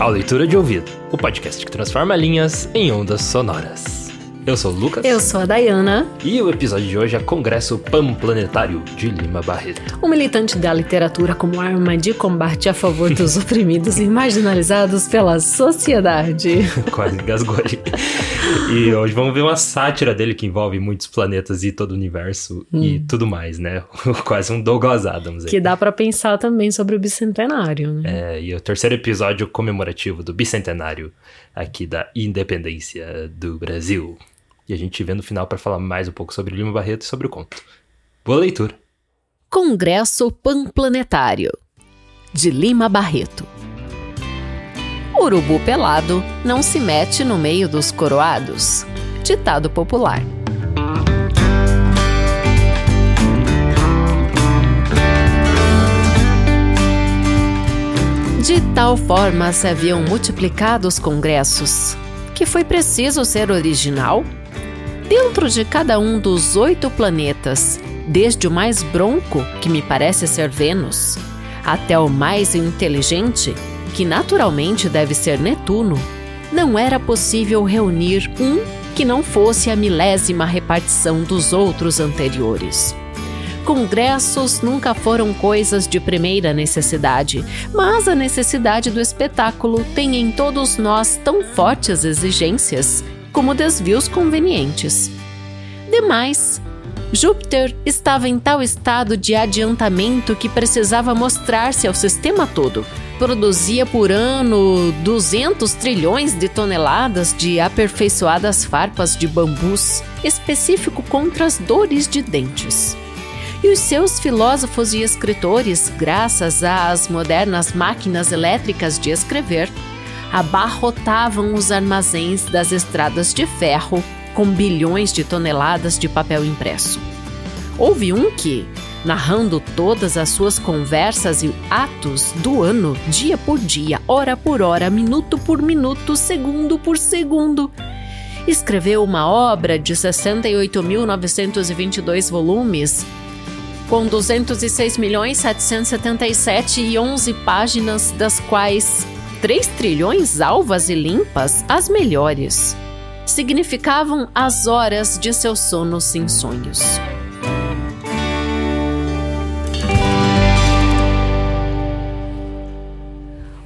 ao Leitura de Ouvido, o podcast que transforma linhas em ondas sonoras. Eu sou o Lucas. Eu sou a Dayana. E o episódio de hoje é Congresso Panplanetário de Lima Barreto. Um militante da literatura como arma de combate a favor dos oprimidos e marginalizados pela sociedade. Quase gasgou ali. E hoje vamos ver uma sátira dele que envolve muitos planetas e todo o universo hum. e tudo mais, né? Quase um Douglas Adams. Aí. Que dá para pensar também sobre o bicentenário, né? É, e o terceiro episódio comemorativo do bicentenário aqui da independência do Brasil. E a gente vê no final para falar mais um pouco sobre Lima Barreto e sobre o conto. Boa leitura! Congresso Panplanetário de Lima Barreto. Urubu pelado não se mete no meio dos coroados. Ditado popular. De tal forma se haviam multiplicado os congressos que foi preciso ser original dentro de cada um dos oito planetas, desde o mais bronco, que me parece ser Vênus, até o mais inteligente, que naturalmente deve ser Netuno, não era possível reunir um que não fosse a milésima repartição dos outros anteriores. Congressos nunca foram coisas de primeira necessidade, mas a necessidade do espetáculo tem em todos nós tão fortes exigências como desvios convenientes. Demais, Júpiter estava em tal estado de adiantamento que precisava mostrar-se ao sistema todo. Produzia por ano 200 trilhões de toneladas de aperfeiçoadas farpas de bambus, específico contra as dores de dentes. E os seus filósofos e escritores, graças às modernas máquinas elétricas de escrever, abarrotavam os armazéns das estradas de ferro com bilhões de toneladas de papel impresso. Houve um que, narrando todas as suas conversas e atos do ano, dia por dia, hora por hora, minuto por minuto, segundo por segundo, escreveu uma obra de 68.922 volumes, com 206 milhões 777 e 11 páginas, das quais 3 trilhões alvas e limpas, as melhores. Significavam as horas de seu sono sem sonhos.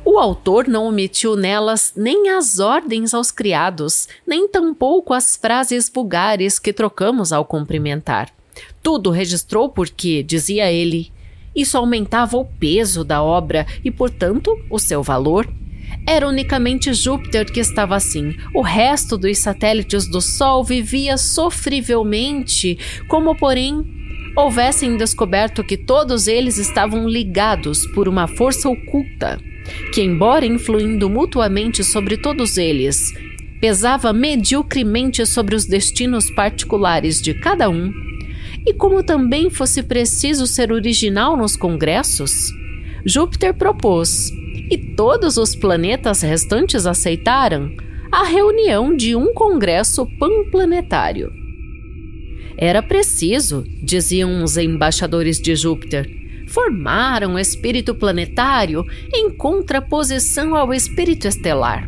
O autor não omitiu nelas nem as ordens aos criados, nem tampouco as frases vulgares que trocamos ao cumprimentar. Tudo registrou porque, dizia ele, isso aumentava o peso da obra e, portanto, o seu valor. Era unicamente Júpiter que estava assim. O resto dos satélites do Sol vivia sofrivelmente, como, porém, houvessem descoberto que todos eles estavam ligados por uma força oculta, que, embora influindo mutuamente sobre todos eles, pesava mediocremente sobre os destinos particulares de cada um, e como também fosse preciso ser original nos congressos, Júpiter propôs e todos os planetas restantes aceitaram a reunião de um congresso panplanetário. Era preciso, diziam os embaixadores de Júpiter, formar um espírito planetário em contraposição ao espírito estelar.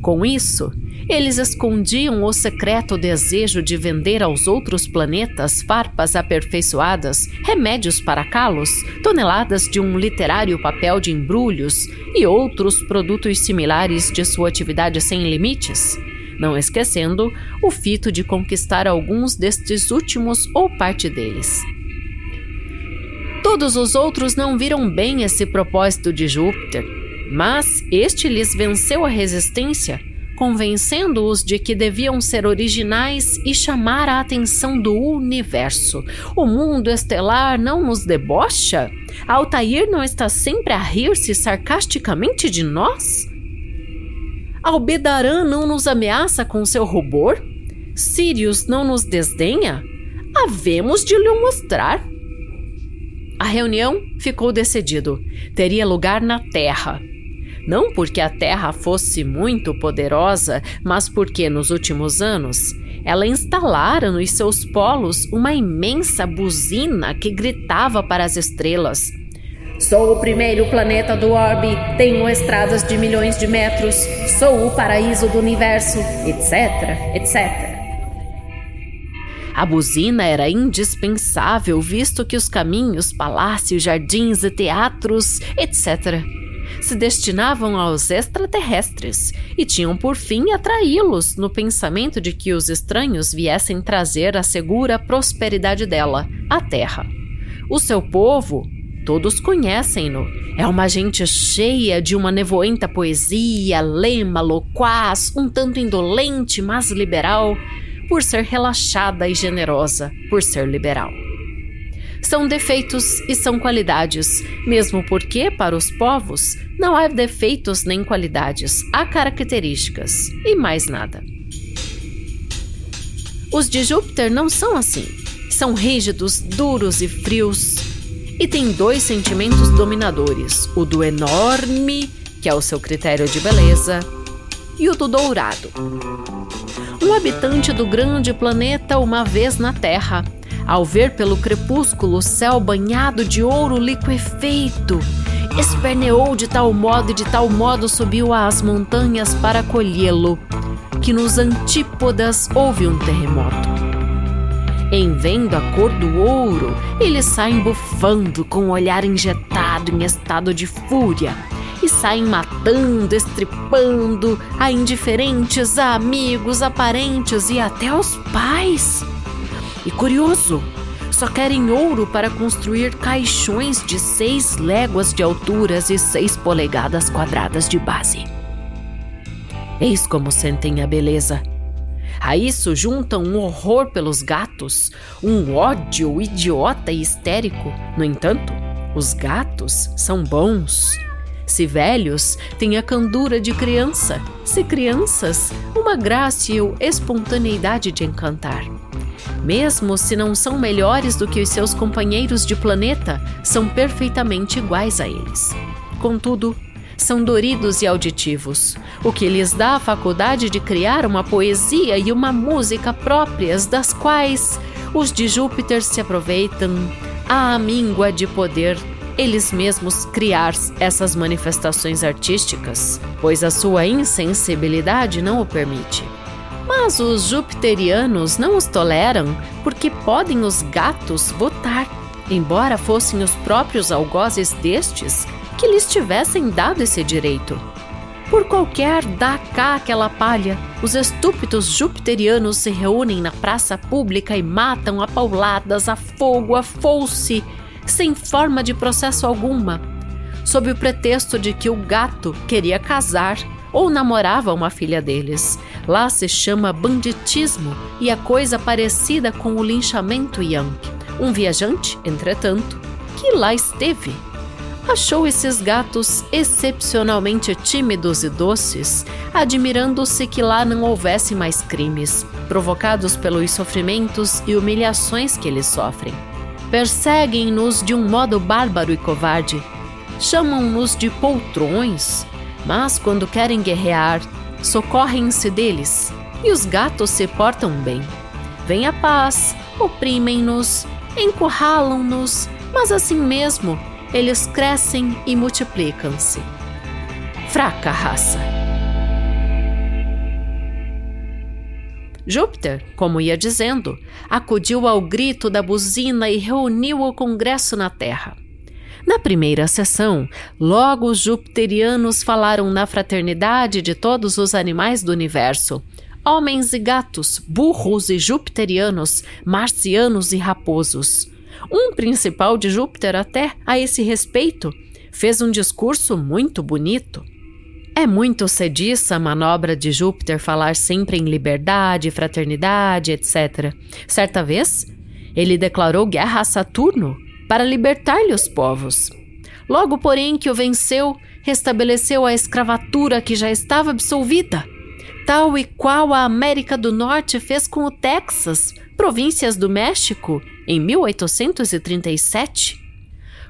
Com isso, eles escondiam o secreto desejo de vender aos outros planetas farpas aperfeiçoadas, remédios para calos, toneladas de um literário papel de embrulhos e outros produtos similares de sua atividade sem limites. Não esquecendo o fito de conquistar alguns destes últimos ou parte deles. Todos os outros não viram bem esse propósito de Júpiter, mas este lhes venceu a resistência convencendo-os de que deviam ser originais e chamar a atenção do universo. O mundo estelar não nos debocha? Altair não está sempre a rir-se sarcasticamente de nós? Albedarã não nos ameaça com seu rubor? Sirius não nos desdenha? Havemos de lhe mostrar. A reunião ficou decidido. Teria lugar na Terra, não porque a Terra fosse muito poderosa, mas porque nos últimos anos ela instalara nos seus polos uma imensa buzina que gritava para as estrelas: Sou o primeiro planeta do orbe, tenho estradas de milhões de metros, sou o paraíso do universo, etc, etc. A buzina era indispensável, visto que os caminhos, palácios, jardins e teatros, etc., se destinavam aos extraterrestres e tinham por fim atraí-los no pensamento de que os estranhos viessem trazer a segura prosperidade dela, a Terra. O seu povo, todos conhecem-no. É uma gente cheia de uma nevoenta poesia, lema, loquaz, um tanto indolente, mas liberal, por ser relaxada e generosa, por ser liberal. São defeitos e são qualidades, mesmo porque, para os povos, não há defeitos nem qualidades, há características e mais nada. Os de Júpiter não são assim. São rígidos, duros e frios. E têm dois sentimentos dominadores: o do enorme, que é o seu critério de beleza, e o do dourado. Um habitante do grande planeta uma vez na Terra, ao ver pelo crepúsculo o céu banhado de ouro liquefeito, esperneou de tal modo e de tal modo subiu às montanhas para colhê-lo, que nos antípodas houve um terremoto. Em vendo a cor do ouro, eles saem bufando com o olhar injetado em estado de fúria e saem matando, estripando a indiferentes, a amigos, a parentes e até aos pais. E curioso, só querem ouro para construir caixões de seis léguas de alturas e seis polegadas quadradas de base. Eis como sentem a beleza. A isso juntam um horror pelos gatos, um ódio idiota e histérico. No entanto, os gatos são bons. Se velhos, têm a candura de criança. Se crianças, uma graça e espontaneidade de encantar. Mesmo se não são melhores do que os seus companheiros de planeta, são perfeitamente iguais a eles. Contudo, são doridos e auditivos, o que lhes dá a faculdade de criar uma poesia e uma música próprias, das quais os de Júpiter se aproveitam à míngua de poder eles mesmos criar essas manifestações artísticas, pois a sua insensibilidade não o permite. Mas os jupiterianos não os toleram porque podem os gatos votar, embora fossem os próprios algozes destes que lhes tivessem dado esse direito. Por qualquer dá cá aquela palha, os estúpidos jupiterianos se reúnem na praça pública e matam a pauladas, a fogo, a foice sem forma de processo alguma, sob o pretexto de que o gato queria casar ou namorava uma filha deles. Lá se chama banditismo e é coisa parecida com o linchamento yankee. Um viajante, entretanto, que lá esteve, achou esses gatos excepcionalmente tímidos e doces, admirando-se que lá não houvesse mais crimes, provocados pelos sofrimentos e humilhações que eles sofrem. Perseguem-nos de um modo bárbaro e covarde. Chamam-nos de poltrões, mas quando querem guerrear, socorrem-se deles. E os gatos se portam bem. Vem a paz, oprimem-nos, encurralam-nos, mas assim mesmo eles crescem e multiplicam-se. Fraca raça. Júpiter, como ia dizendo, acudiu ao grito da buzina e reuniu o Congresso na Terra. Na primeira sessão, logo os jupiterianos falaram na fraternidade de todos os animais do universo, homens e gatos, burros e jupiterianos, marcianos e raposos. Um principal de Júpiter, até a esse respeito, fez um discurso muito bonito. É muito sediça a manobra de Júpiter falar sempre em liberdade, fraternidade, etc. Certa vez, ele declarou guerra a Saturno para libertar-lhe os povos. Logo, porém, que o venceu, restabeleceu a escravatura que já estava absolvida, tal e qual a América do Norte fez com o Texas, províncias do México, em 1837.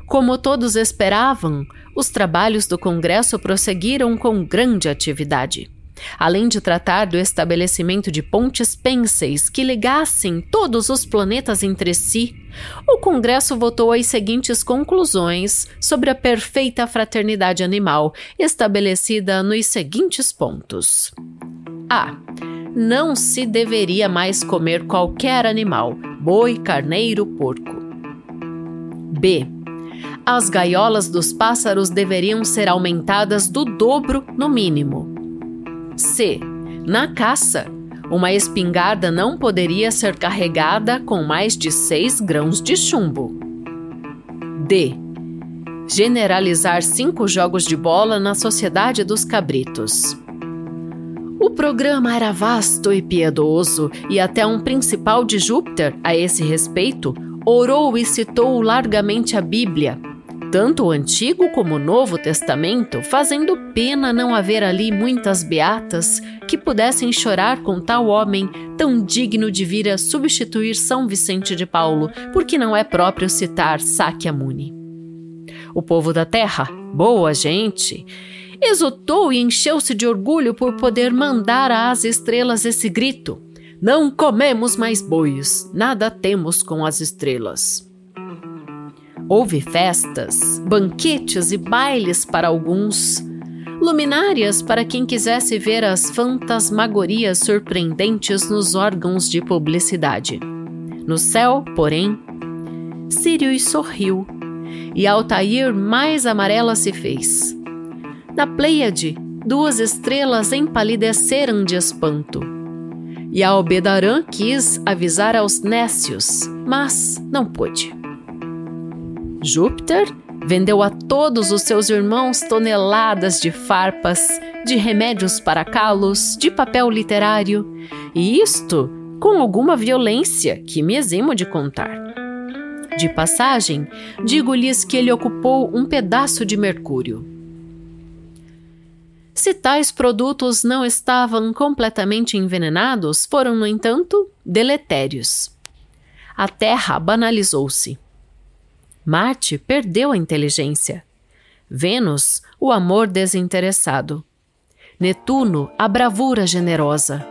Como todos esperavam, os trabalhos do Congresso prosseguiram com grande atividade. Além de tratar do estabelecimento de pontes pênseis que ligassem todos os planetas entre si, o Congresso votou as seguintes conclusões sobre a perfeita fraternidade animal, estabelecida nos seguintes pontos: A. Não se deveria mais comer qualquer animal, boi, carneiro, porco. B. As gaiolas dos pássaros deveriam ser aumentadas do dobro, no mínimo. C. Na caça, uma espingarda não poderia ser carregada com mais de 6 grãos de chumbo. D. Generalizar cinco jogos de bola na Sociedade dos Cabritos. O programa era vasto e piedoso, e até um principal de Júpiter, a esse respeito, orou e citou largamente a Bíblia, tanto o Antigo como o Novo Testamento, fazendo pena não haver ali muitas beatas que pudessem chorar com tal homem tão digno de vir a substituir São Vicente de Paulo, porque não é próprio citar Sakyamuni. O povo da terra, boa gente, exultou e encheu-se de orgulho por poder mandar às estrelas esse grito: Não comemos mais bois, nada temos com as estrelas. Houve festas, banquetes e bailes para alguns, luminárias para quem quisesse ver as fantasmagorias surpreendentes nos órgãos de publicidade. No céu, porém, Sirius sorriu e Altair mais amarela se fez. Na Pleiade, duas estrelas empalideceram de espanto. E Albedarã quis avisar aos nécios, mas não pôde. Júpiter vendeu a todos os seus irmãos toneladas de farpas, de remédios para calos, de papel literário, e isto com alguma violência que me eximo de contar. De passagem, digo-lhes que ele ocupou um pedaço de Mercúrio. Se tais produtos não estavam completamente envenenados, foram, no entanto, deletérios. A Terra banalizou-se. Marte perdeu a inteligência. Vênus, o amor desinteressado. Netuno, a bravura generosa.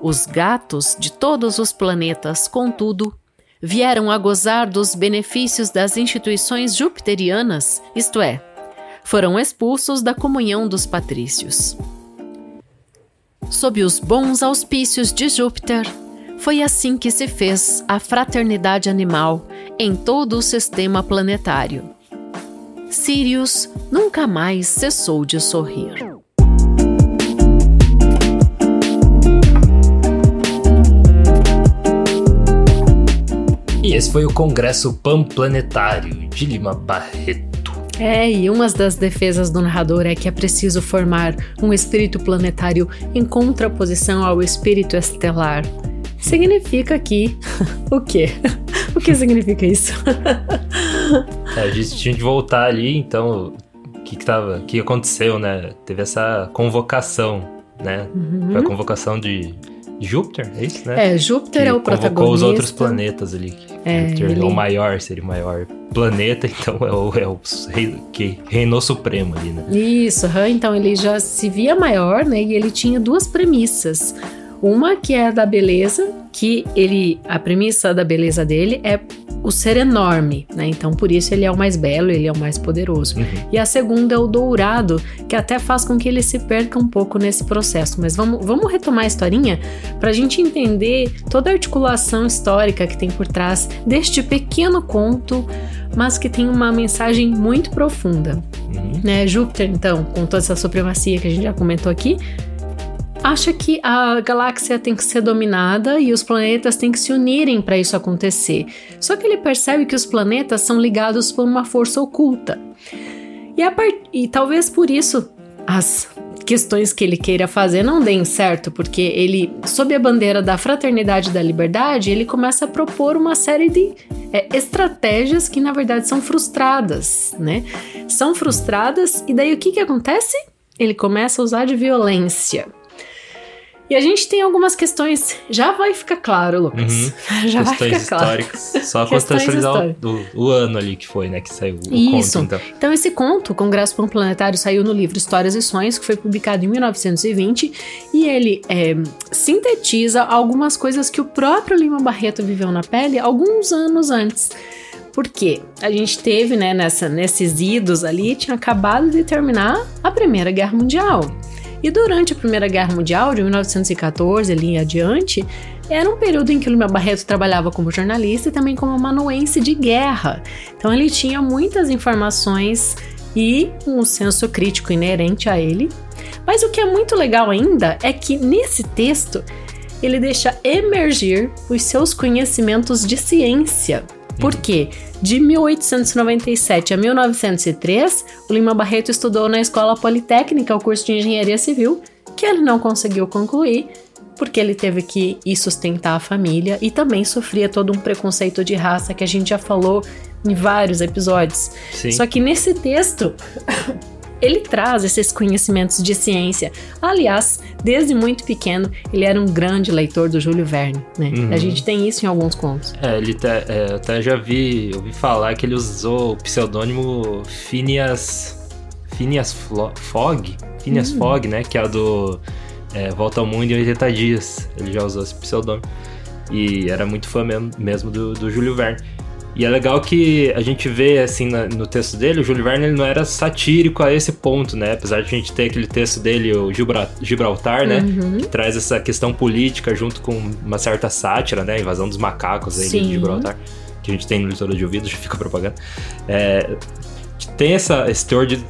Os gatos de todos os planetas, contudo, vieram a gozar dos benefícios das instituições jupiterianas, isto é, foram expulsos da comunhão dos patrícios. Sob os bons auspícios de Júpiter, foi assim que se fez a fraternidade animal em todo o sistema planetário. Sirius nunca mais cessou de sorrir. E esse foi o Congresso Panplanetário de Lima Barreto. É, e uma das defesas do narrador é que é preciso formar um espírito planetário em contraposição ao espírito estelar significa que. o quê? o que significa isso? é, a gente tinha de voltar ali, então. O que, que, tava, que aconteceu, né? Teve essa convocação, né? Uhum. Foi a convocação de Júpiter, é isso, né? É, Júpiter que é o protagonista. Convocou os outros planetas ali. É, Júpiter ele... é o maior, seria o maior planeta, então é o, é o rei, que reinou supremo ali, né? Isso, então ele já se via maior, né? E ele tinha duas premissas. Uma que é a da beleza, que ele a premissa da beleza dele é o ser enorme, né? Então por isso ele é o mais belo, ele é o mais poderoso. Uhum. E a segunda é o dourado, que até faz com que ele se perca um pouco nesse processo. Mas vamos, vamos retomar a historinha para a gente entender toda a articulação histórica que tem por trás deste pequeno conto, mas que tem uma mensagem muito profunda. Uhum. Né? Júpiter, então, com toda essa supremacia que a gente já comentou aqui, acha que a galáxia tem que ser dominada e os planetas têm que se unirem para isso acontecer. Só que ele percebe que os planetas são ligados por uma força oculta. E, part... e talvez por isso as questões que ele queira fazer não deem certo, porque ele, sob a bandeira da fraternidade e da liberdade, ele começa a propor uma série de é, estratégias que na verdade são frustradas, né? São frustradas e daí o que que acontece? Ele começa a usar de violência. E a gente tem algumas questões. Já vai ficar claro, Lucas. Uhum. Já questões vai ficar claro. históricas. Só contextualizar o, o, ano ali que foi, né? Que saiu o Isso. conto. Então. então, esse conto, Congresso Planetário, saiu no livro Histórias e Sonhos, que foi publicado em 1920. E ele é, sintetiza algumas coisas que o próprio Lima Barreto viveu na pele alguns anos antes. Porque a gente teve, né, nessa, nesses idos ali, tinha acabado de terminar a Primeira Guerra Mundial. E durante a Primeira Guerra Mundial, de 1914 ali em adiante, era um período em que o Lima Barreto trabalhava como jornalista e também como amanuense de guerra. Então ele tinha muitas informações e um senso crítico inerente a ele. Mas o que é muito legal ainda é que nesse texto ele deixa emergir os seus conhecimentos de ciência. Por quê? De 1897 a 1903, o Lima Barreto estudou na Escola Politécnica o curso de Engenharia Civil, que ele não conseguiu concluir, porque ele teve que ir sustentar a família e também sofria todo um preconceito de raça que a gente já falou em vários episódios. Sim. Só que nesse texto ele traz esses conhecimentos de ciência. Aliás, desde muito pequeno, ele era um grande leitor do Júlio Verne, né? Uhum. A gente tem isso em alguns contos. É, ele até, é, até já vi, ouvi falar que ele usou o pseudônimo Phineas, Phineas Fogg, Phineas uhum. Fogg, né? Que é o do é, Volta ao Mundo em 80 Dias. Ele já usou esse pseudônimo. E era muito fã mesmo, mesmo do, do Júlio Verne. E é legal que a gente vê, assim, no texto dele, o Júlio Verne ele não era satírico a esse ponto, né? Apesar de a gente ter aquele texto dele, o Gibraltar, né? Uhum. Que traz essa questão política junto com uma certa sátira, né? A invasão dos macacos aí Sim. de Gibraltar. Que a gente tem no leitura de ouvido, já fica propaganda. É, tem essa, esse teor de,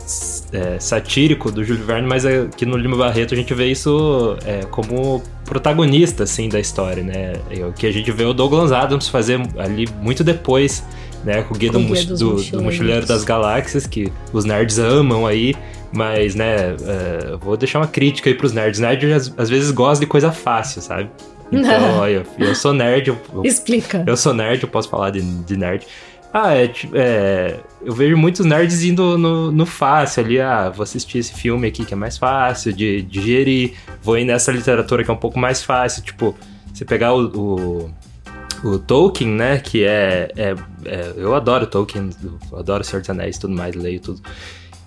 é, satírico do Júlio Verne, mas aqui no Lima Barreto a gente vê isso é, como protagonista, assim, da história, né? É o que a gente vê o Douglas Adams fazer ali muito depois, né? Com o Guia, do, do, do, Mochileiro das Galáxias, que os nerds amam aí, mas, né, uh, vou deixar uma crítica aí pros nerds. Nerds às, às vezes gostam de coisa fácil, sabe? Então, olha, eu sou nerd. Eu, Explica. Eu sou nerd, eu posso falar de, de nerd. Ah, é, é, eu vejo muitos nerds indo no, no fácil ali, ah, vou assistir esse filme aqui que é mais fácil de, digerir, vou ir nessa literatura que é um pouco mais fácil, tipo, você pegar o, o, o Tolkien, né, que é, é, é, eu adoro Tolkien, eu adoro Senhor dos Anéis e tudo mais, leio tudo,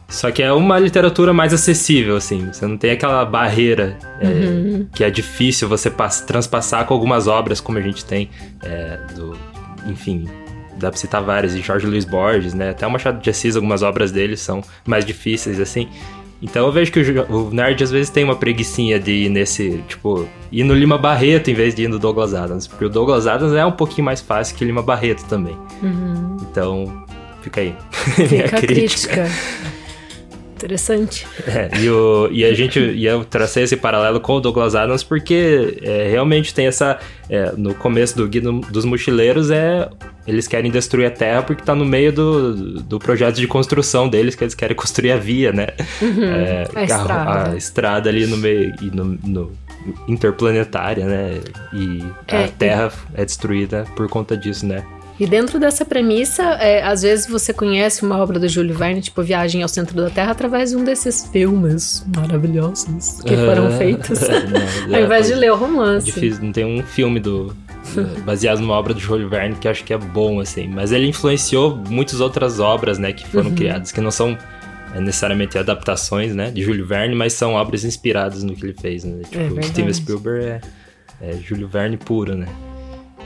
só que é uma literatura mais acessível, assim. Você não tem aquela barreira é, uhum. que é difícil você transpassar com algumas obras como a gente tem é, do, enfim, dá pra citar várias, e Jorge Luiz Borges, né? Até o Machado de Assis, algumas obras dele são mais difíceis, assim. Então eu vejo que o, o nerd às vezes tem uma preguiçinha de ir nesse, tipo, ir no Lima Barreto em vez de ir no Douglas Adams. Porque o Douglas Adams é um pouquinho mais fácil que o Lima Barreto também. Uhum. Então, fica aí. Fica a crítica. Interessante. É, e, o, e a gente e eu tracei esse paralelo com o Douglas Adams porque é, realmente tem essa. É, no começo do Guia dos Mochileiros é. Eles querem destruir a Terra porque está no meio do, do projeto de construção deles, que eles querem construir a via, né? Uhum, é, a, estrada. a estrada ali no meio. E no, no interplanetária, né? E a é, Terra é destruída por conta disso, né? E dentro dessa premissa, é, às vezes você conhece uma obra do Júlio Verne, tipo Viagem ao Centro da Terra, através de um desses filmes maravilhosos que foram uh, feitos, não, ao invés de ler o romance. É difícil, não tem um filme do baseado numa obra do Júlio Verne que acho que é bom, assim. Mas ele influenciou muitas outras obras, né, que foram uhum. criadas, que não são é, necessariamente adaptações, né, de Júlio Verne, mas são obras inspiradas no que ele fez, né? Tipo, é Steven Spielberg é, é Júlio Verne puro, né?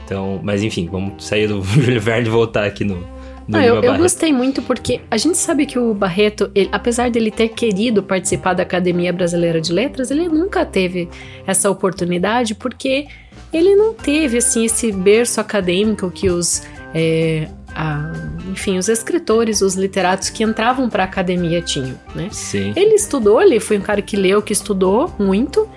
Então, mas enfim, vamos sair do Júlio Verne e voltar aqui no, ah, eu, eu, gostei muito porque a gente sabe que o Barreto, ele, apesar dele ter querido participar da Academia Brasileira de Letras, ele nunca teve essa oportunidade porque ele não teve assim esse berço acadêmico que os é, a, enfim, os escritores, os literatos que entravam para a academia tinham, né? Sim. Ele estudou, ele foi um cara que leu, que estudou muito,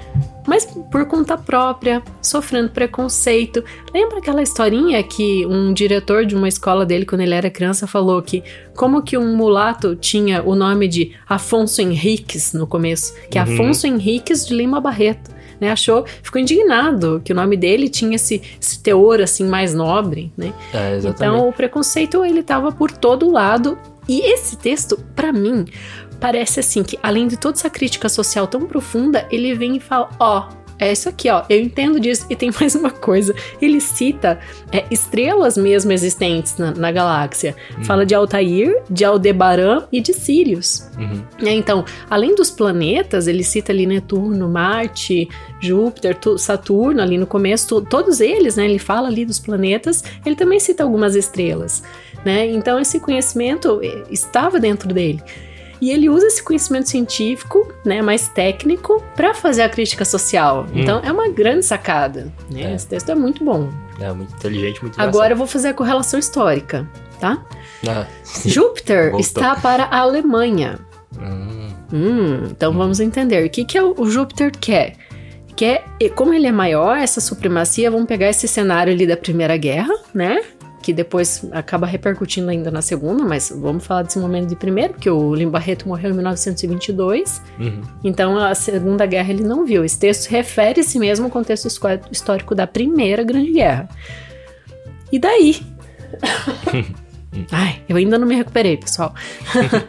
mas por conta própria, sofrendo preconceito. Lembra aquela historinha que um diretor de uma escola dele, quando ele era criança, falou que como que um mulato tinha o nome de Afonso Henriques no começo, que é uhum. Afonso Henriques de Lima Barreto né? Achou, ficou indignado que o nome dele tinha esse, esse teor assim mais nobre, né? É, então o preconceito ele estava por todo lado e esse texto, para mim, parece assim que além de toda essa crítica social tão profunda, ele vem e fala, ó, oh, é isso aqui, ó. Eu entendo disso. E tem mais uma coisa. Ele cita é, estrelas mesmo existentes na, na galáxia. Uhum. Fala de Altair, de Aldebaran e de Sirius. Uhum. É, então, além dos planetas, ele cita ali Netuno, Marte, Júpiter, Saturno, ali no começo, todos eles, né? Ele fala ali dos planetas. Ele também cita algumas estrelas, né? Então, esse conhecimento eh, estava dentro dele. E ele usa esse conhecimento científico, né, mais técnico, para fazer a crítica social. Hum. Então é uma grande sacada. Né? É. Esse texto é muito bom. É muito inteligente, muito Agora eu vou fazer a correlação histórica, tá? Ah, Júpiter está para a Alemanha. Hum. Hum, então vamos entender. O que, que é o Júpiter quer? Quer, como ele é maior, essa supremacia, vamos pegar esse cenário ali da Primeira Guerra, né? Que depois acaba repercutindo ainda na segunda, mas vamos falar desse momento de primeiro, porque o Lim Barreto morreu em 1922, uhum. então a Segunda Guerra ele não viu. Esse texto refere-se mesmo ao contexto histórico da Primeira Grande Guerra. E daí? Ai, eu ainda não me recuperei, pessoal.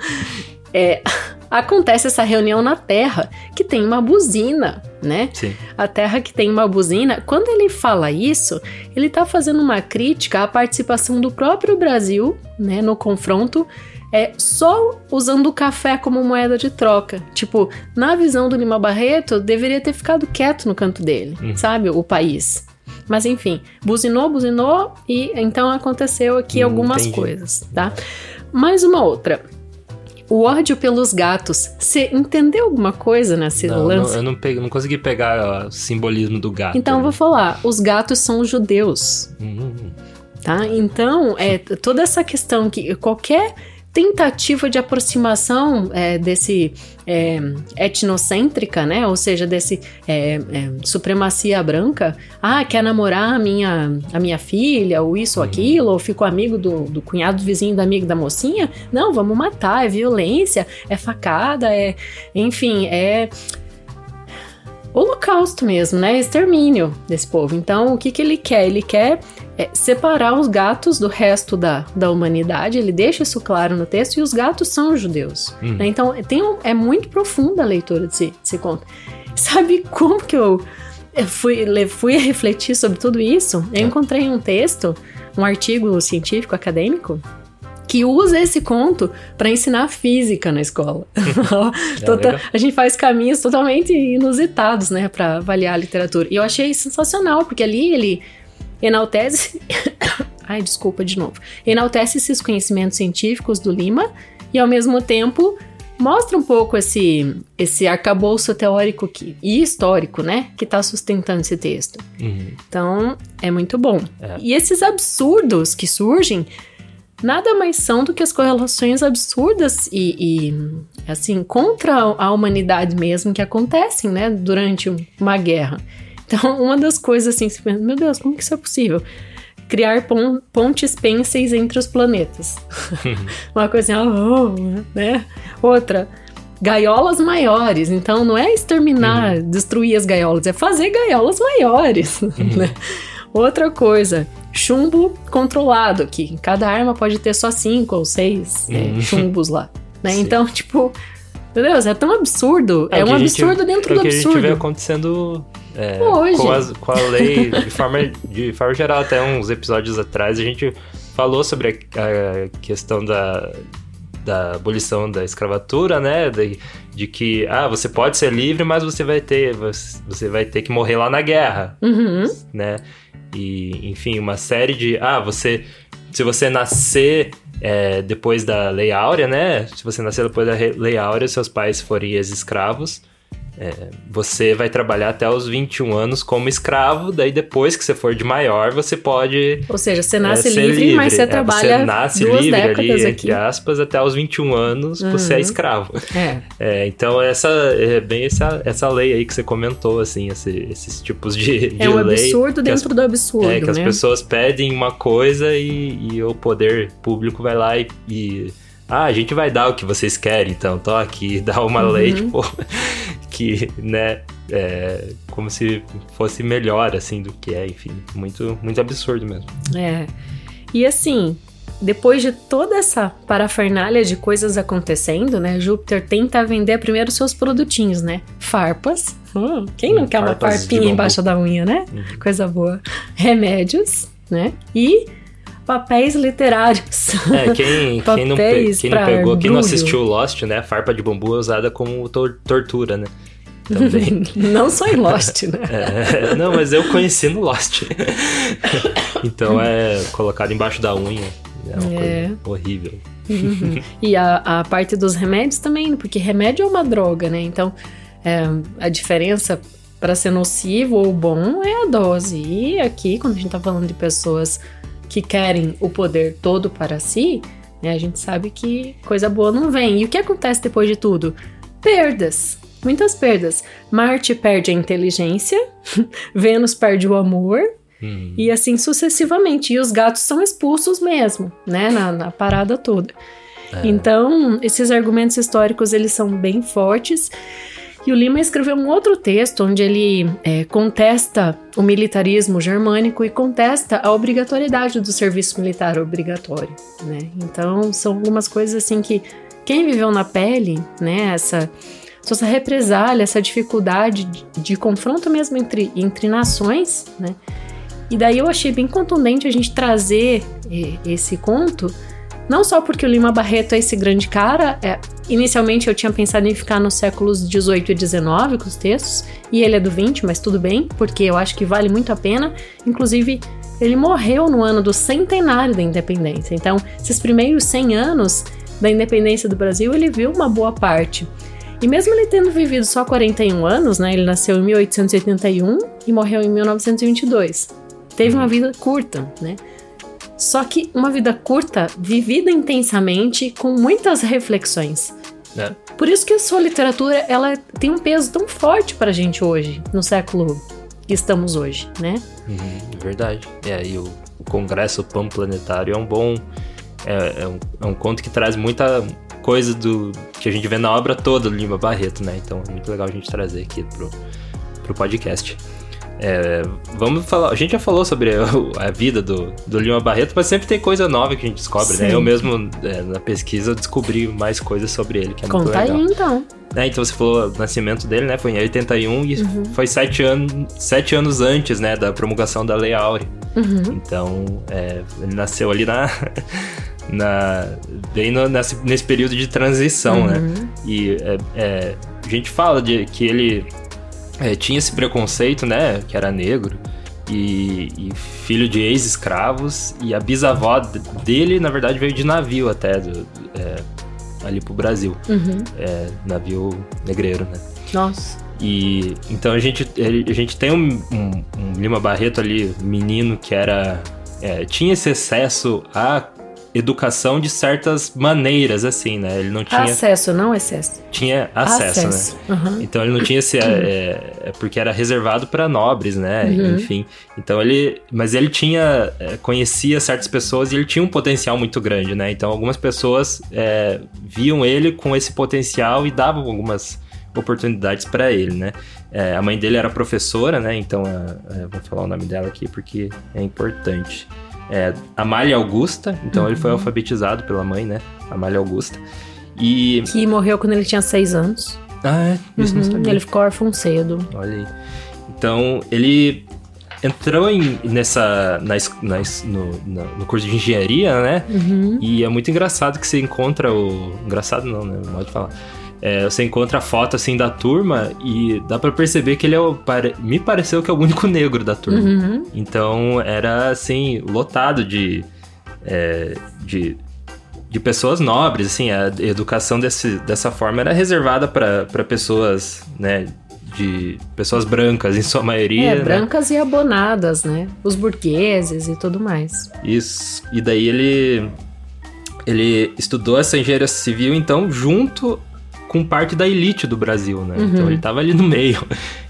é, acontece essa reunião na Terra, que tem uma buzina, né? Sim. A Terra que tem uma buzina. Quando ele fala isso, ele está fazendo uma crítica à participação do próprio Brasil, né, no confronto é só usando o café como moeda de troca. Tipo, na visão do Lima Barreto, deveria ter ficado quieto no canto dele, hum. sabe? O país. Mas enfim, buzinou, buzinou e então aconteceu aqui hum, algumas entendi. coisas, tá? Mais uma outra. O ódio pelos gatos. Você entendeu alguma coisa nesse não, lance? Não, eu não, peguei, não consegui pegar o simbolismo do gato. Então eu vou falar. Os gatos são judeus. Uhum. Tá? Então, é toda essa questão que qualquer tentativa de aproximação é, desse é, etnocêntrica, né? Ou seja, desse é, é, supremacia branca. Ah, quer namorar a minha, a minha filha, ou isso ou uhum. aquilo, ou ficou amigo do, do cunhado do vizinho do amigo da mocinha. Não, vamos matar, é violência, é facada, é. Enfim, é holocausto mesmo, né? Extermínio desse povo. Então, o que, que ele quer? Ele quer é, separar os gatos do resto da, da humanidade. Ele deixa isso claro no texto e os gatos são judeus. Hum. Né? Então, tem um, é muito profunda a leitura desse, desse conto. Sabe como que eu fui, fui refletir sobre tudo isso? Eu encontrei um texto, um artigo científico acadêmico que usa esse conto para ensinar física na escola. é tota, a gente faz caminhos totalmente inusitados, né, para avaliar a literatura. E eu achei sensacional, porque ali ele enaltece. Ai, desculpa de novo. Enaltece esses conhecimentos científicos do Lima e, ao mesmo tempo, mostra um pouco esse, esse arcabouço teórico que, e histórico, né, que está sustentando esse texto. Uhum. Então, é muito bom. É. E esses absurdos que surgem nada mais são do que as correlações absurdas e, e, assim, contra a humanidade mesmo que acontecem, né, durante uma guerra. Então, uma das coisas assim, você pensa, meu Deus, como que isso é possível? Criar pon pontes pênseis entre os planetas. uma coisa assim, oh, né? Outra, gaiolas maiores. Então, não é exterminar, uhum. destruir as gaiolas, é fazer gaiolas maiores, uhum. né? Outra coisa, chumbo controlado, que cada arma pode ter só cinco ou seis é, uhum. é, chumbos lá. Né? Então, tipo, meu Deus, é tão absurdo. É, é um absurdo gente, dentro é do absurdo. É o que a gente vê acontecendo é, Hoje. Com, as, com, a lei, de forma, de forma geral, até uns episódios atrás, a gente falou sobre a, a questão da, da abolição da escravatura, né? De, de, que, ah, você pode ser livre, mas você vai ter, você vai ter que morrer lá na guerra, uhum. né? E, enfim, uma série de. Ah, você. Se você nascer é, depois da Lei Áurea, né? Se você nascer depois da Lei Áurea, seus pais forem ex-escravos. É, você vai trabalhar até os 21 anos como escravo, daí depois que você for de maior, você pode. Ou seja, você nasce é, livre, livre, mas você é, trabalha. Você nasce duas livre ali, aqui. entre aspas, até os 21 anos uhum. você é escravo. É. é. então, essa é bem essa, essa lei aí que você comentou, assim, esse, esses tipos de, de É um absurdo dentro as, do absurdo. É, que né? as pessoas pedem uma coisa e, e o poder público vai lá e, e ah, a gente vai dar o que vocês querem, então tô aqui, dá uma uhum. lei, tipo, que, né, é, como se fosse melhor, assim, do que é, enfim, muito, muito absurdo mesmo. É, e assim, depois de toda essa parafernália de coisas acontecendo, né? Júpiter tenta vender primeiro seus produtinhos, né? Farpas. Hum, quem não hum, quer uma farpinha embaixo da unha, né? Uhum. Coisa boa. Remédios, né? E papéis literários. É, quem, quem, não, quem não pegou, quem não assistiu Lost, né? A farpa de bambu é usada como tor tortura, né? Também. não só em Lost, né? É, não, mas eu conheci no Lost. então é colocado embaixo da unha. É uma é. coisa horrível. Uhum. E a, a parte dos remédios também, porque remédio é uma droga, né? Então, é, a diferença para ser nocivo ou bom é a dose. E aqui, quando a gente tá falando de pessoas que querem o poder todo para si, né, a gente sabe que coisa boa não vem. E o que acontece depois de tudo? Perdas. Muitas perdas. Marte perde a inteligência, Vênus perde o amor, Hum. E assim sucessivamente. E os gatos são expulsos mesmo, né? Na, na parada toda. É. Então, esses argumentos históricos, eles são bem fortes. E o Lima escreveu um outro texto onde ele é, contesta o militarismo germânico e contesta a obrigatoriedade do serviço militar obrigatório, né? Então, são algumas coisas assim que quem viveu na pele, né, essa, essa represália, essa dificuldade de, de confronto mesmo entre, entre nações, né? E daí eu achei bem contundente a gente trazer é, esse conto, não só porque o Lima Barreto é esse grande cara, é, inicialmente eu tinha pensado em ficar nos séculos 18 e 19 com os textos, e ele é do 20, mas tudo bem, porque eu acho que vale muito a pena. Inclusive, ele morreu no ano do centenário da independência. Então, esses primeiros 100 anos da independência do Brasil, ele viu uma boa parte. E mesmo ele tendo vivido só 41 anos, né, ele nasceu em 1881 e morreu em 1922 teve uma vida curta, né? Só que uma vida curta, vivida intensamente, com muitas reflexões. É. Por isso que a sua literatura ela tem um peso tão forte pra gente hoje, no século que estamos hoje, né? Uhum, verdade. É, e o, o Congresso Pan-Planetário é um bom. É, é, um, é um conto que traz muita coisa do que a gente vê na obra toda do Lima Barreto, né? Então é muito legal a gente trazer aqui pro, pro podcast. É, vamos falar. A gente já falou sobre a, vida do, do Lima Barreto, mas sempre tem coisa nova que a gente descobre, Sim. né? Eu mesmo, é, na pesquisa, descobri mais coisas sobre ele, que é Conta muito legal. aí, então. É, então você falou o nascimento dele, né? Foi em 81 e uhum. foi sete, an sete anos antes, né? Da promulgação da Lei Áurea. Uhum. Então, é, ele nasceu ali na... na bem no, nesse, nesse período de transição, né? uhum. né? E é, é, a gente fala de que ele é, tinha esse preconceito, né? Que era negro. E, e filho de ex-escravos. E a bisavó dele, na verdade, veio de navio até, do, é, ali pro Brasil. Uhum. É, navio negreiro, né? Nossa. E então a gente, a gente tem um, um, um Lima Barreto ali, menino que era. É, tinha esse excesso a educação de certas maneiras, assim, né? Ele não tinha... Acesso, não excesso. Tinha acesso, acesso. né? Uhum. Então ele não tinha esse... É, é, porque era reservado para nobres, né? Uhum. Enfim. Então ele... Mas ele tinha... É, conhecia certas pessoas e ele tinha um potencial muito grande, né? Então algumas pessoas é, viam ele com esse potencial e davam algumas oportunidades para ele, né? É, a mãe dele era professora, né? Então, é, vou falar o nome dela aqui porque é importante é, Amália Augusta, então uhum. ele foi uhum. alfabetizado pela mãe, né? Amália Augusta. E... Que morreu quando ele tinha seis anos. Ah, é? Isso uhum. não sabia. Ele ficou órfão cedo. Olha aí. Então, ele entrou em, nessa na, na, no, no, curso de engenharia, né? Uhum. E é muito engraçado que você encontra o... Engraçado não, né? Pode falar é, você encontra a foto assim da turma e dá para perceber que ele é o. Me pareceu que é o único negro da turma. Uhum. Então era assim, lotado de. É, de de pessoas nobres, assim, a educação desse, dessa forma era reservada para pessoas, né, de pessoas brancas em sua maioria. É, né? brancas e abonadas, né? Os burgueses e tudo mais. Isso. E daí ele ele estudou essa engenharia civil então junto com parte da elite do Brasil, né? Uhum. Então ele tava ali no meio.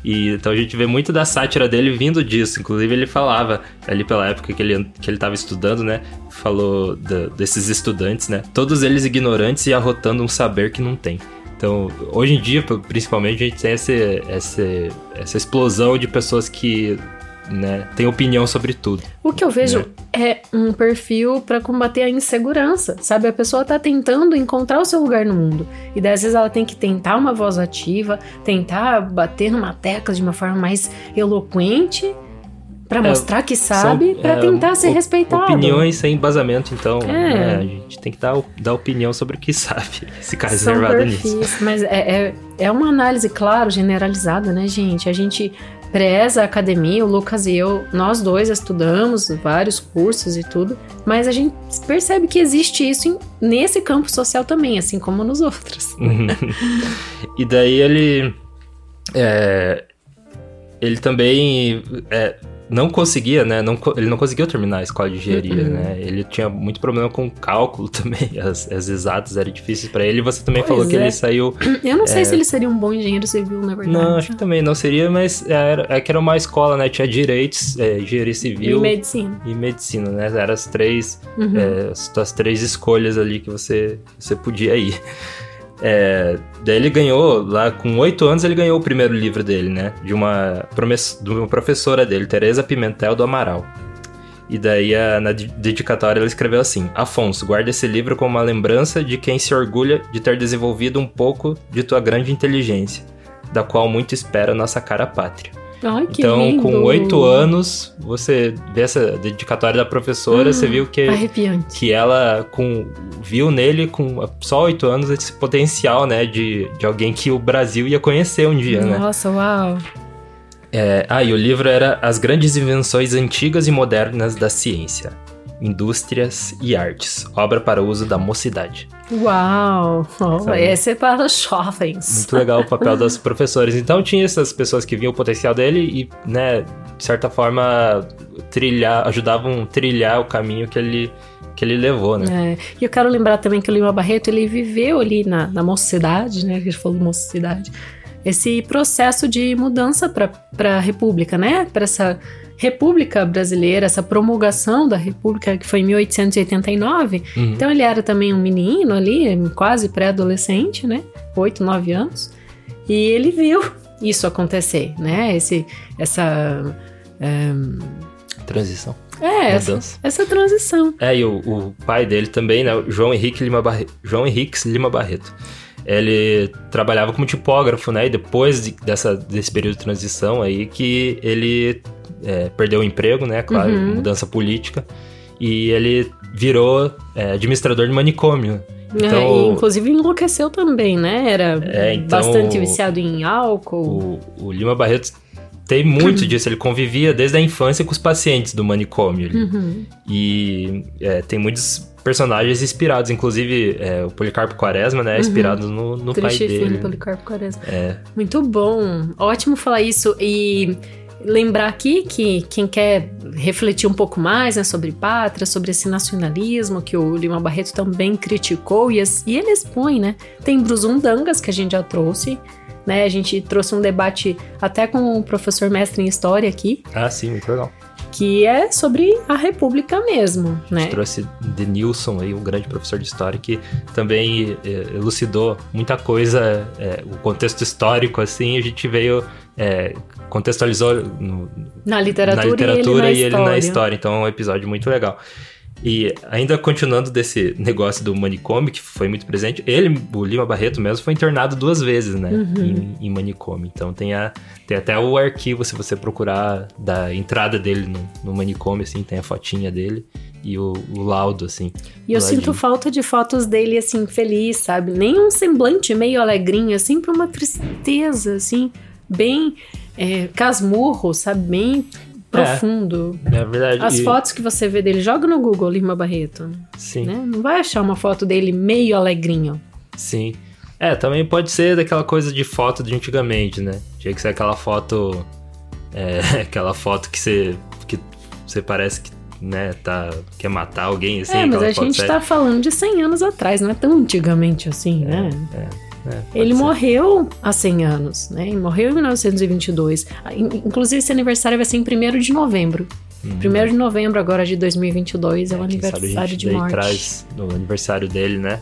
E então a gente vê muito da sátira dele vindo disso. Inclusive ele falava, ali pela época que ele, que ele tava estudando, né? Falou de, desses estudantes, né? Todos eles ignorantes e arrotando um saber que não tem. Então, hoje em dia, principalmente, a gente tem essa, essa, essa explosão de pessoas que né, tem opinião sobre tudo. O que eu vejo é um perfil para combater a insegurança, sabe? A pessoa tá tentando encontrar o seu lugar no mundo. E daí, às vezes ela tem que tentar uma voz ativa, tentar bater numa tecla de uma forma mais eloquente para é, mostrar que sabe, para é, tentar ser respeitado. Opiniões sem embasamento, então. É. Né, a gente tem que dar, dar opinião sobre o que sabe. Esse cara São reservado nisso. Mas é, é, é uma análise, claro, generalizada, né, gente? A gente preza a academia, o Lucas e eu, nós dois estudamos vários cursos e tudo, mas a gente percebe que existe isso em, nesse campo social também, assim como nos outros. e daí ele. É, ele também é, não conseguia, né? Não, ele não conseguiu terminar a escola de engenharia, uhum. né? Ele tinha muito problema com cálculo também. As, as exatas eram difíceis para ele. Você também pois falou é. que ele saiu. Eu não sei é... se ele seria um bom engenheiro civil, na verdade. Não, acho que também não seria, mas era, é que era uma escola, né? Tinha direitos, é, engenharia civil. E medicina. E medicina, né? Eram as três, uhum. é, as, as três escolhas ali que você, você podia ir. É, daí ele ganhou, lá com oito anos, ele ganhou o primeiro livro dele, né? De uma, de uma professora dele, Teresa Pimentel do Amaral. E daí, na dedicatória, ela escreveu assim: Afonso, guarda esse livro como uma lembrança de quem se orgulha de ter desenvolvido um pouco de tua grande inteligência, da qual muito espera nossa cara pátria. Ai, que então, lindo. com oito anos, você vê essa dedicatória da professora, você viu que, arrepiante. que ela com, viu nele, com só oito anos, esse potencial, né, de, de alguém que o Brasil ia conhecer um dia, Nossa, né? Nossa, uau! É, ah, e o livro era As Grandes Invenções Antigas e Modernas da Ciência, Indústrias e Artes, obra para uso da mocidade. Uau! Oh, esse é para os jovens. Muito legal o papel dos professores. Então tinha essas pessoas que viam o potencial dele e, né, de certa forma, trilhar, ajudavam a trilhar o caminho que ele que ele levou, né? É. E eu quero lembrar também que o Lima Barreto ele viveu ali na, na mocidade, né? A gente falou de mocidade. Esse processo de mudança para a República, né? Para essa República Brasileira, essa promulgação da República que foi em 1889. Uhum. Então ele era também um menino ali, quase pré-adolescente, né? Oito, nove anos. E ele viu isso acontecer, né? Esse, essa é... transição. É, essa, essa, transição. É, e o, o, pai dele também, né? João Henrique Lima Barreto. João Henrique Lima Barreto. Ele trabalhava como tipógrafo, né? E depois de, dessa, desse período de transição aí que ele é, perdeu o emprego, né? Claro, uhum. mudança política. E ele virou é, administrador de manicômio. É, então, é, inclusive enlouqueceu também, né? Era é, então, bastante viciado em álcool. O, o Lima Barreto tem muito disso, ele convivia desde a infância com os pacientes do manicômio. Uhum. E é, tem muitos personagens inspirados, inclusive é, o Policarpo Quaresma, né? É inspirado uhum. no, no pai dele. Policarpo Quaresma. É. Muito bom, ótimo falar isso. E lembrar aqui que quem quer refletir um pouco mais né, sobre pátria, sobre esse nacionalismo que o Lima Barreto também criticou e, e ele expõe, né? Tem Bruzundangas, que a gente já trouxe, né? A gente trouxe um debate até com o professor mestre em História aqui. Ah, sim, muito legal. Que é sobre a República mesmo, né? A gente trouxe Denilson aí, um grande professor de História, que também é, elucidou muita coisa, é, o contexto histórico, assim, a gente veio é, contextualizou no, na literatura, na literatura e, ele na, e ele na história. Então é um episódio muito legal. E ainda continuando desse negócio do manicômio, que foi muito presente, ele, o Lima Barreto mesmo, foi internado duas vezes, né? Uhum. Em, em, manicômio. Então tem, a, tem até o arquivo, se você procurar da entrada dele no, no manicômio, assim, tem a fotinha dele e o, o laudo, assim. E eu sinto falta de fotos dele, assim, feliz, sabe? Nem um semblante meio alegrinho, assim, pra uma tristeza, assim bem é, casmurro, sabe? Bem profundo. É, é verdade. As e... fotos que você vê dele, joga no Google Lima Barreto. Sim. Né? Não vai achar uma foto dele meio alegrinho. Sim. É, também pode ser daquela coisa de foto de antigamente, né? Tinha que ser aquela foto. É, aquela foto que você. que você parece que. Né, tá, quer matar alguém assim. É, mas a gente tá falando de 100 anos atrás, não é tão antigamente assim, é, né? É. É, ele ser. morreu há 100 anos, né? Ele morreu em 1922. Inclusive, esse aniversário vai ser em 1 de novembro. Uhum. 1 de novembro agora de 2022 é, é o aniversário de morte. traz no aniversário dele, né?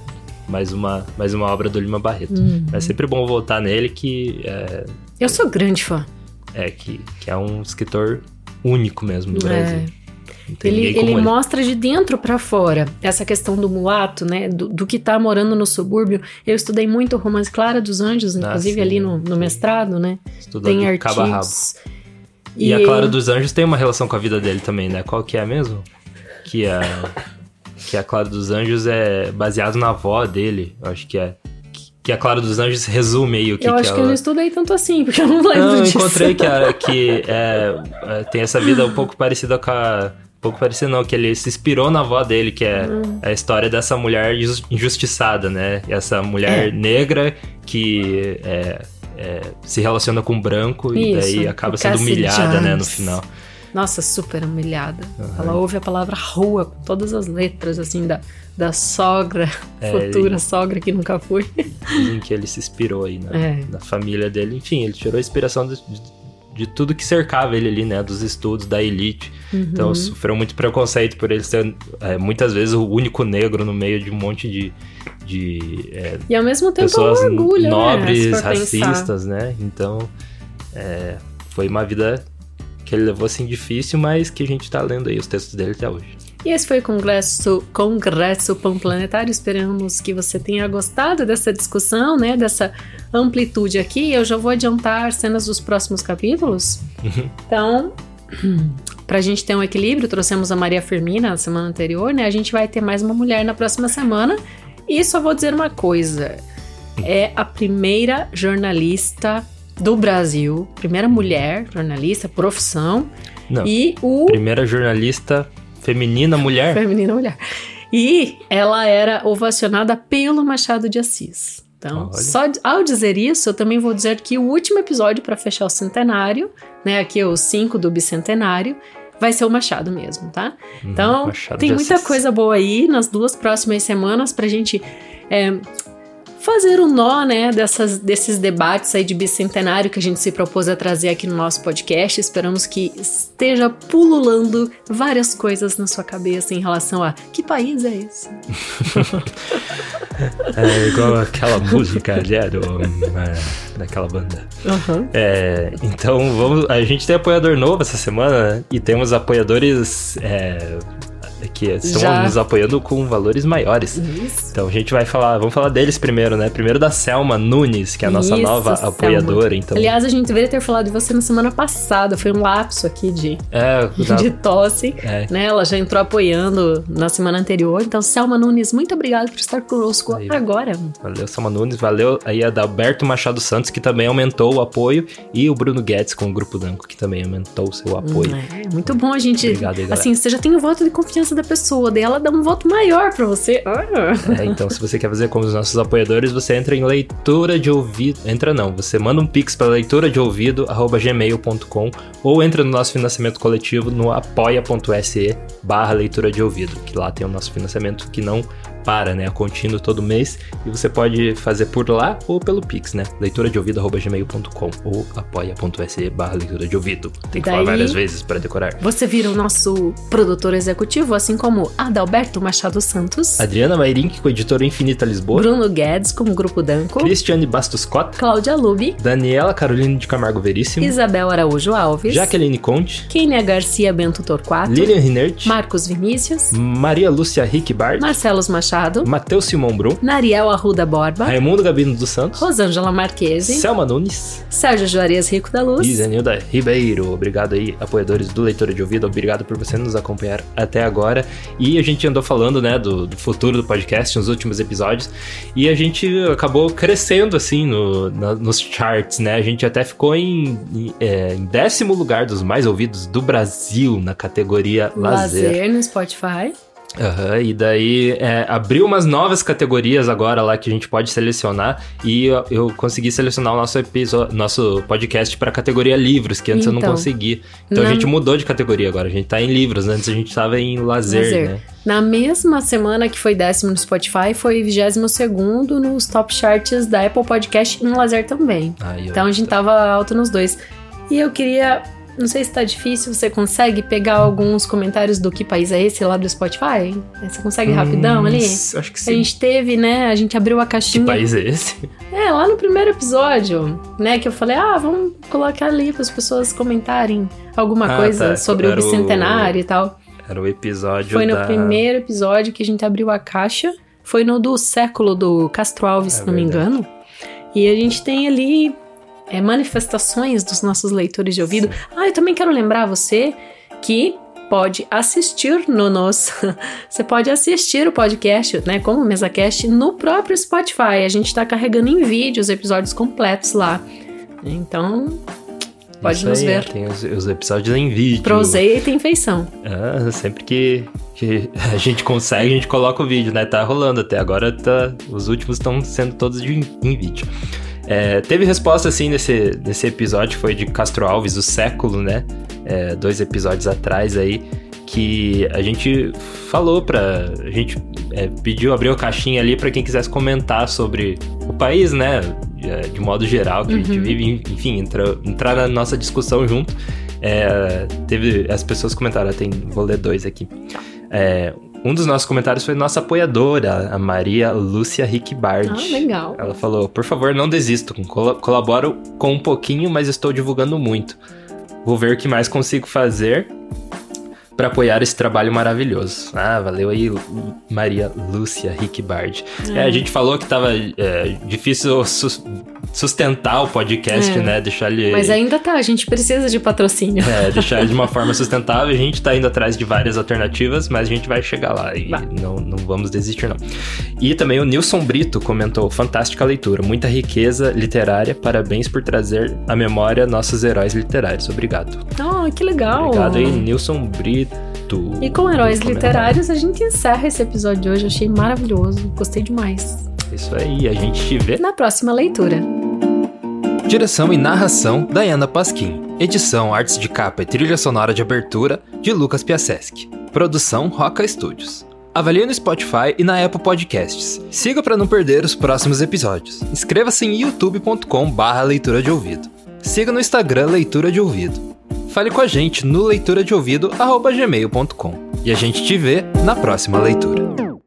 Mais uma, mais uma obra do Lima Barreto. Uhum. É sempre bom voltar nele que... É, Eu sou grande fã. É, que, que é um escritor único mesmo do Brasil. Ele, ele, ele, mostra de dentro para fora essa questão do mulato, né? Do, do, que tá morando no subúrbio. Eu estudei muito o romance Clara dos Anjos, ah, inclusive ah, ali no, no mestrado, né? Estudou tem artigos. E, e a Clara dos Anjos tem uma relação com a vida dele também, né? Qual que é mesmo? Que a, que a Clara dos Anjos é baseado na avó dele, eu acho que é que a Clara dos Anjos resume aí o que Eu acho que, que eu não estudei tanto assim, porque eu não lembro não, disso. eu encontrei que, a, que é, é, tem essa vida um pouco parecida com a... Um pouco parecida não, que ele se inspirou na avó dele, que é hum. a história dessa mulher injustiçada, né? Essa mulher é. negra que é, é, se relaciona com branco Isso, e daí acaba sendo humilhada, né, no final. Nossa, super humilhada. Uhum. Ela ouve a palavra rua com todas as letras, assim, da, da sogra, é, futura ele... sogra que nunca foi. Dizem que ele se inspirou aí na, é. na família dele. Enfim, ele tirou a inspiração de, de, de, tudo que cercava ele ali, né? Dos estudos, da elite. Uhum. Então, sofreu muito preconceito por ele ser, é, muitas vezes, o único negro no meio de um monte de. de é, e ao mesmo tempo pessoas um orgulho, né, nobres, né? racistas, né? Então, é, foi uma vida que ele levou assim difícil, mas que a gente tá lendo aí os textos dele até hoje. E esse foi o Congresso, Congresso Panplanetário. Esperamos que você tenha gostado dessa discussão, né? Dessa amplitude aqui. Eu já vou adiantar cenas dos próximos capítulos. Uhum. Então, para a gente ter um equilíbrio, trouxemos a Maria Firmina na semana anterior, né? A gente vai ter mais uma mulher na próxima semana. E só vou dizer uma coisa: é a primeira jornalista do Brasil, primeira mulher jornalista, profissão. Não. E o. Primeira jornalista feminina mulher? Feminina mulher. E ela era ovacionada pelo Machado de Assis. Então, Olha. só ao dizer isso, eu também vou dizer que o último episódio para fechar o centenário, né, aqui é o 5 do bicentenário, vai ser o Machado mesmo, tá? Uhum, então, Machado tem muita coisa boa aí nas duas próximas semanas pra gente é, fazer o um nó, né, dessas, desses debates aí de bicentenário que a gente se propôs a trazer aqui no nosso podcast. Esperamos que esteja pululando várias coisas na sua cabeça em relação a que país é esse? é igual aquela música ali, é, do, é, daquela banda. Uhum. É, então, vamos, a gente tem apoiador novo essa semana né? e temos apoiadores é, que estão Já. nos apoiando com valores maiores. Isso. Então a gente vai falar, vamos falar deles primeiro, né? Primeiro da Selma Nunes, que é a nossa Isso, nova Selma. apoiadora. Então... Aliás, a gente deveria ter falado de você na semana passada, foi um lapso aqui de, é, de tosse. É. Né? Ela já entrou apoiando na semana anterior. Então, Selma Nunes, muito obrigado por estar conosco aí, agora. Valeu, Selma Nunes, valeu aí a Alberto Machado Santos, que também aumentou o apoio, e o Bruno Guedes com o Grupo Danco, que também aumentou o seu apoio. É, muito bom a gente. Obrigado aí, Assim, você já tem o voto de confiança da pessoa, daí ela dá um voto maior para você. É, então se você quer fazer como os nossos apoiadores, você entra em leitura de ouvido. Entra não, você manda um pix para leitura de ouvido gmail.com ou entra no nosso financiamento coletivo no apoia.se barra leitura de ouvido, que lá tem o nosso financiamento que não para, né? Contínuo todo mês. E você pode fazer por lá ou pelo Pix, né? Leitura de ouvido.gmail.com ou apoia.se barra leitura de ouvido. Tem que falar várias vezes para decorar. Você vira o nosso produtor executivo, assim como Adalberto Machado Santos, Adriana Mairink, com editora Infinita Lisboa, Bruno Guedes, com o Grupo Danco, Cristiane Bastos Cota, Cláudia Lubi, Daniela Carolina de Camargo Veríssimo, Isabel Araújo Alves, Jaqueline Conte, Kênia Garcia Bento Torquato, Lilian Rinert, Marcos Vinícius, Maria Lúcia Rick Bart, Marcelos Machado, Matheus Simão Brum, Nariel Arruda Borba, Raimundo Gabino dos Santos, Rosângela Marquese, Selma Nunes, Sérgio Juarez Rico da Luz e Zenilda Ribeiro. Obrigado aí, apoiadores do Leitura de Ouvido, obrigado por você nos acompanhar até agora. E a gente andou falando, né, do, do futuro do podcast nos últimos episódios e a gente acabou crescendo, assim, no, na, nos charts, né? A gente até ficou em, em, é, em, décimo lugar dos mais ouvidos do Brasil na categoria lazer. Lazer no Spotify. Uhum, e daí é, abriu umas novas categorias agora lá que a gente pode selecionar e eu, eu consegui selecionar o nosso episódio, nosso podcast para a categoria livros, que antes então, eu não então, consegui. Então na... a gente mudou de categoria agora, a gente tá em livros, né? antes a gente tava em lazer, lazer. né? Na mesma semana que foi décimo no Spotify, foi vigésimo segundo nos top charts da Apple Podcast em lazer também. Então a gente tava alto nos dois. E eu queria não sei se tá difícil, você consegue pegar alguns comentários do que país é esse lá do Spotify? Você consegue rapidão ali? Hum, Acho que sim. A gente teve, né? A gente abriu a Que caixinha. país é esse? É, lá no primeiro episódio, né? Que eu falei, ah, vamos colocar ali para as pessoas comentarem alguma Ah, coisa tá. sobre o Era o- bicentenário e tal. Era o episódio Foi no da... primeiro episódio que a gente abriu a caixa. Foi no do século do Castro Alves, É se não me verdade. engano. E a gente tem ali é, manifestações dos nossos leitores de ouvido. Ah, eu também quero lembrar você que pode assistir no nos. Você pode assistir o podcast, né, como MesaCast, no próprio Spotify. A gente tá carregando em vídeo os episódios completos lá. Então, pode Isso nos aí, ver. Tem os, os episódios em vídeo. Proseia e tem feição. Ah, sempre que, que a gente consegue, a gente coloca o vídeo, né? Tá rolando até agora, tá, os últimos estão sendo todos de, em vídeo. É, teve resposta, assim, nesse, nesse episódio, foi de Castro Alves, o século, né? É, dois episódios atrás aí, que a gente falou pra... A gente é, pediu, abriu a caixinha ali pra quem quisesse comentar sobre o país, né? De, de modo geral, que a gente Uhum. vive, enfim, entra- entrar na nossa discussão junto. É, teve as pessoas comentaram, tem, vou ler dois aqui. É, um dos nossos comentários foi nossa apoiadora, a Maria Lúcia Rickbard. Ah, legal. Ela falou: por favor, não desisto. Col- colaboro com um pouquinho, mas estou divulgando muito. Vou ver o que mais consigo fazer para apoiar esse trabalho maravilhoso. Ah, valeu aí, Maria Lúcia Rickbard. É, a gente falou que tava é, difícil sus- sustentar o podcast, É. né? Deixar ele. Mas ainda tá, a gente precisa de patrocínio. É, deixar ele de uma forma sustentável. A gente tá indo atrás de várias alternativas, mas a gente vai chegar lá e Vai. não, não vamos desistir, não. E também o Nilson Brito comentou: fantástica leitura, muita riqueza literária. Parabéns por trazer à memória nossos heróis literários. Obrigado. Oh, que legal. Obrigado aí, Nilson Brito. E com heróis Comentário. literários, a gente encerra esse episódio de hoje. Achei maravilhoso. Gostei demais. Isso aí, a gente te vê. Na próxima leitura. Direção e narração, Diana Pasquim. Edição, artes de capa e trilha sonora de abertura, de Lucas Piaseschi. Produção, Roca Studios. Avalie no Spotify e na Apple Podcasts. Siga para não perder os próximos episódios. Inscreva-se em youtube.com barra leitura de ouvido. Siga no Instagram Leitura de Ouvido. Fale com a gente no leituradeouvido.gmail.com. E a gente te vê na próxima leitura.